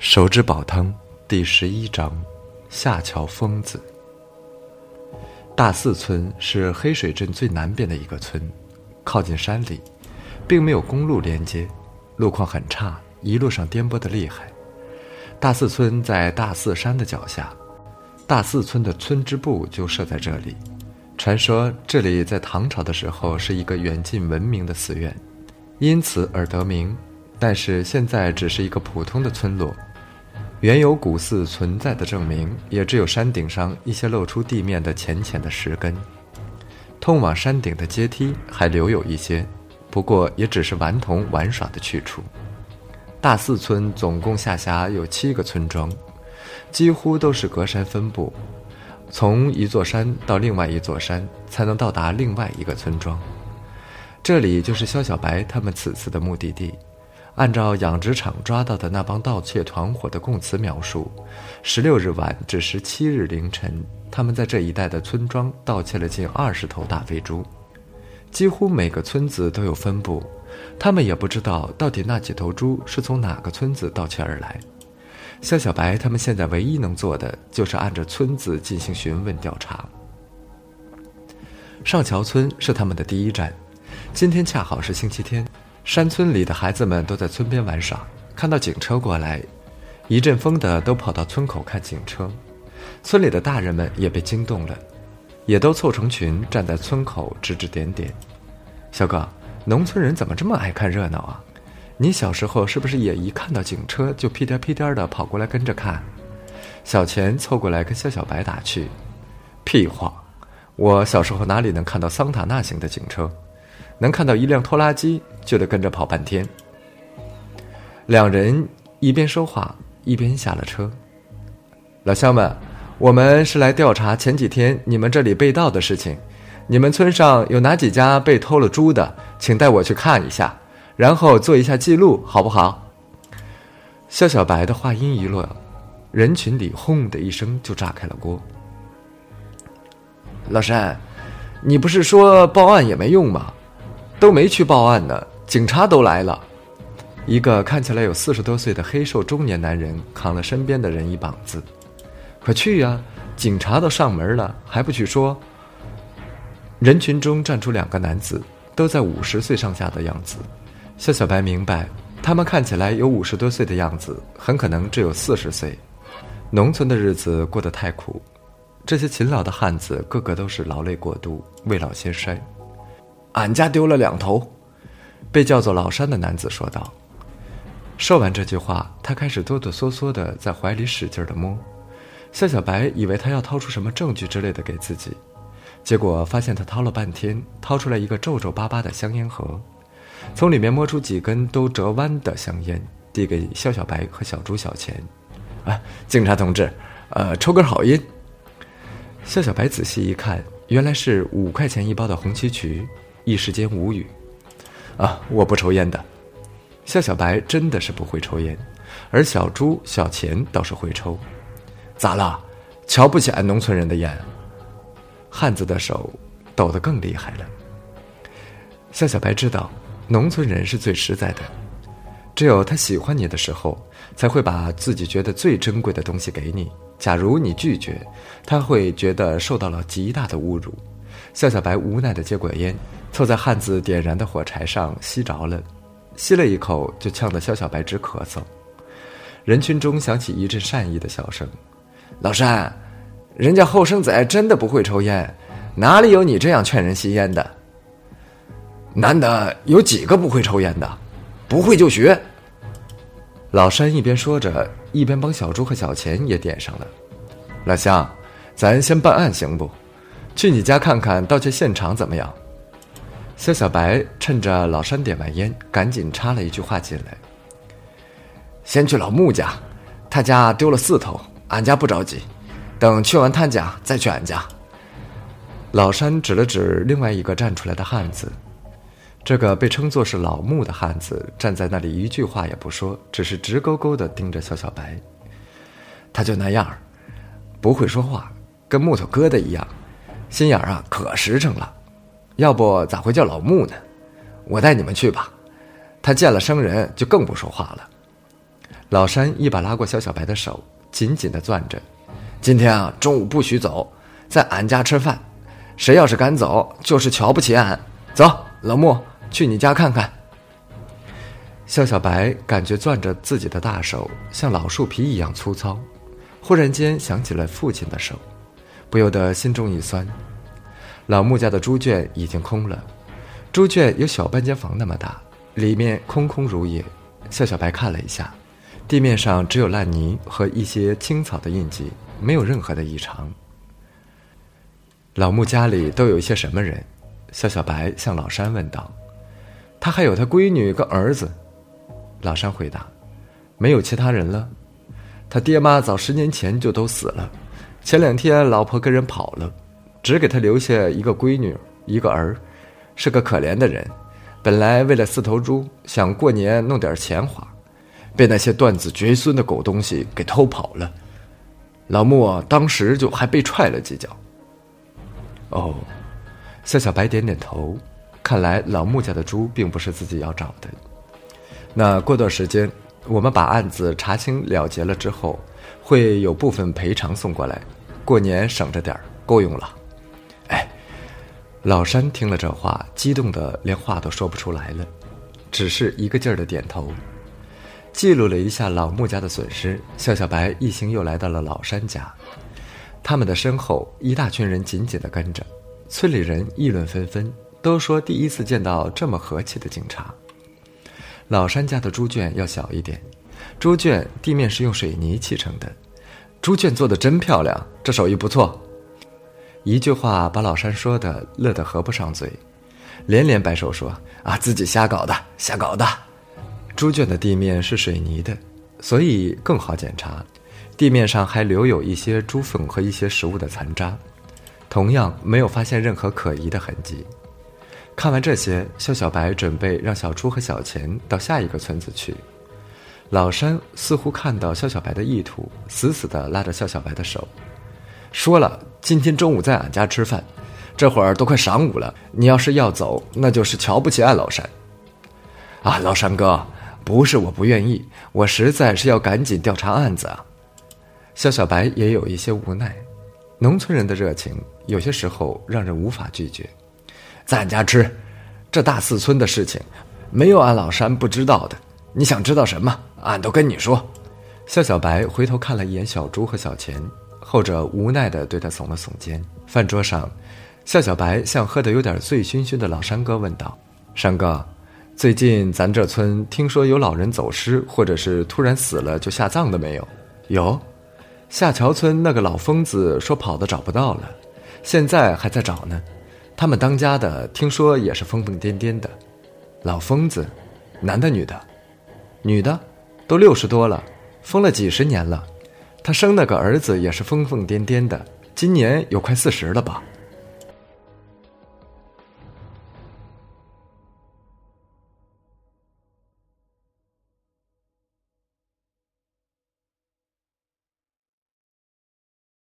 手指煲汤第十一章：下桥疯子。大寺村是黑水镇最南边的一个村，靠近山里，并没有公路连接，路况很差，一路上颠簸的厉害。大寺村在大寺山的脚下，大寺村的村支部就设在这里。传说这里在唐朝的时候是一个远近闻名的寺院，因此而得名。但是现在只是一个普通的村落。原有古寺存在的证明，也只有山顶上一些露出地面的浅浅的石根。通往山顶的阶梯还留有一些，不过也只是顽童玩耍的去处。大寺村总共下辖有七个村庄，几乎都是隔山分布，从一座山到另外一座山才能到达另外一个村庄。这里就是肖小白他们此次的目的地。按照养殖场抓到的那帮盗窃团伙的供词描述，十六日晚至十七日凌晨，他们在这一带的村庄盗窃了近二十头大肥猪，几乎每个村子都有分布。他们也不知道到底那几头猪是从哪个村子盗窃而来。肖小白他们现在唯一能做的就是按着村子进行询问调查。上桥村是他们的第一站，今天恰好是星期天。山村里的孩子们都在村边玩耍，看到警车过来，一阵风的都跑到村口看警车。村里的大人们也被惊动了，也都凑成群站在村口指指点点。小哥，农村人怎么这么爱看热闹啊？你小时候是不是也一看到警车就屁颠屁颠的跑过来跟着看？小钱凑过来跟肖小白打趣：“屁话，我小时候哪里能看到桑塔纳型的警车？”能看到一辆拖拉机，就得跟着跑半天。两人一边说话一边下了车。老乡们，我们是来调查前几天你们这里被盗的事情。你们村上有哪几家被偷了猪的？请带我去看一下，然后做一下记录，好不好？肖小白的话音一落，人群里轰的一声就炸开了锅。老山，你不是说报案也没用吗？都没去报案呢，警察都来了。一个看起来有四十多岁的黑瘦中年男人扛了身边的人一膀子：“快去呀！警察都上门了，还不去说？”人群中站出两个男子，都在五十岁上下的样子。肖小白明白，他们看起来有五十多岁的样子，很可能只有四十岁。农村的日子过得太苦，这些勤劳的汉子个个都是劳累过度，未老先衰。俺家丢了两头，被叫做老山的男子说道。说完这句话，他开始哆哆嗦嗦的在怀里使劲的摸。夏小白以为他要掏出什么证据之类的给自己，结果发现他掏了半天，掏出来一个皱皱巴巴的香烟盒，从里面摸出几根都折弯的香烟，递给肖小白和小猪小钱。啊，警察同志，呃，抽根好烟。肖小白仔细一看，原来是五块钱一包的红旗渠。一时间无语，啊！我不抽烟的。夏小白真的是不会抽烟，而小猪、小钱倒是会抽。咋了？瞧不起俺农村人的烟？汉子的手抖得更厉害了。夏小白知道，农村人是最实在的，只有他喜欢你的时候，才会把自己觉得最珍贵的东西给你。假如你拒绝，他会觉得受到了极大的侮辱。夏小白无奈的接过烟。凑在汉子点燃的火柴上吸着了，吸了一口就呛得肖小白直咳嗽。人群中响起一阵善意的笑声：“老山，人家后生仔真的不会抽烟，哪里有你这样劝人吸烟的？男的有几个不会抽烟的？不会就学。”老山一边说着，一边帮小朱和小钱也点上了。老乡，咱先办案行不？去你家看看盗窃现场怎么样？肖小白趁着老山点完烟，赶紧插了一句话进来：“先去老穆家，他家丢了四头，俺家不着急，等去完他家再去俺家。”老山指了指另外一个站出来的汉子，这个被称作是老穆的汉子站在那里一句话也不说，只是直勾勾的盯着肖小白。他就那样，不会说话，跟木头疙瘩一样，心眼啊可实诚了。要不咋会叫老穆呢？我带你们去吧。他见了生人就更不说话了。老山一把拉过肖小白的手，紧紧的攥着。今天啊，中午不许走，在俺家吃饭。谁要是敢走，就是瞧不起俺。走，老穆，去你家看看。肖小白感觉攥着自己的大手像老树皮一样粗糙，忽然间想起了父亲的手，不由得心中一酸。老穆家的猪圈已经空了，猪圈有小半间房那么大，里面空空如也。肖小白看了一下。地面上只有烂泥和一些青草的印记，没有任何的异常。老穆家里都有一些什么人？肖小白向老山问道。他还有他闺女跟儿子。老山回答：“没有其他人了。他爹妈早十年前就都死了。前两天老婆跟人跑了，只给他留下一个闺女一个儿，是个可怜的人。本来为了四头猪，想过年弄点钱花。”被那些断子绝孙的狗东西给偷跑了，老穆当时就还被踹了几脚。哦，夏小白点点头，看来老穆家的猪并不是自己要找的。那过段时间，我们把案子查清了结了之后，会有部分赔偿送过来，过年省着点，够用了。老山听了这话，激动的连话都说不出来了，只是一个劲儿的点头。记录了一下老穆家的损失，肖小白一行又来到了老山家。他们的身后一大群人紧紧地跟着，村里人议论纷纷，都说第一次见到这么和气的警察。老山家的猪圈要小一点，猪圈地面是用水泥砌成的，猪圈做的真漂亮，这手艺不错。一句话把老山说的乐得合不上嘴，连连摆手说：“啊，自己瞎搞的，瞎搞的。”猪圈的地面是水泥的，所以更好检查。地面上还留有一些猪粪和一些食物的残渣，同样没有发现任何可疑的痕迹。看完这些，肖小白准备让小猪和小钱到下一个村子去。老山似乎看到肖小白的意图，死死地拉着肖小白的手，说了：“今天中午在俺家吃饭，这会儿都快晌午了。你要是要走，那就是瞧不起俺老山。”啊，老山哥。不是我不愿意，我实在是要赶紧调查案子啊。肖小白也有一些无奈，农村人的热情有些时候让人无法拒绝。在俺家吃，这大四村的事情，没有俺老山不知道的。你想知道什么，俺都跟你说。肖小白回头看了一眼小朱和小钱，后者无奈地对他耸了耸肩。饭桌上，夏小白向喝得有点醉醺醺的老山哥问道：“山哥。”最近咱这村听说有老人走失，或者是突然死了就下葬的没有？有，下桥村那个老疯子说跑的找不到了，现在还在找呢。他们当家的听说也是疯疯癫癫的。老疯子，男的女的？女的，都六十多了，疯了几十年了。他生了个儿子也是疯疯癫癫的，今年有快四十了吧？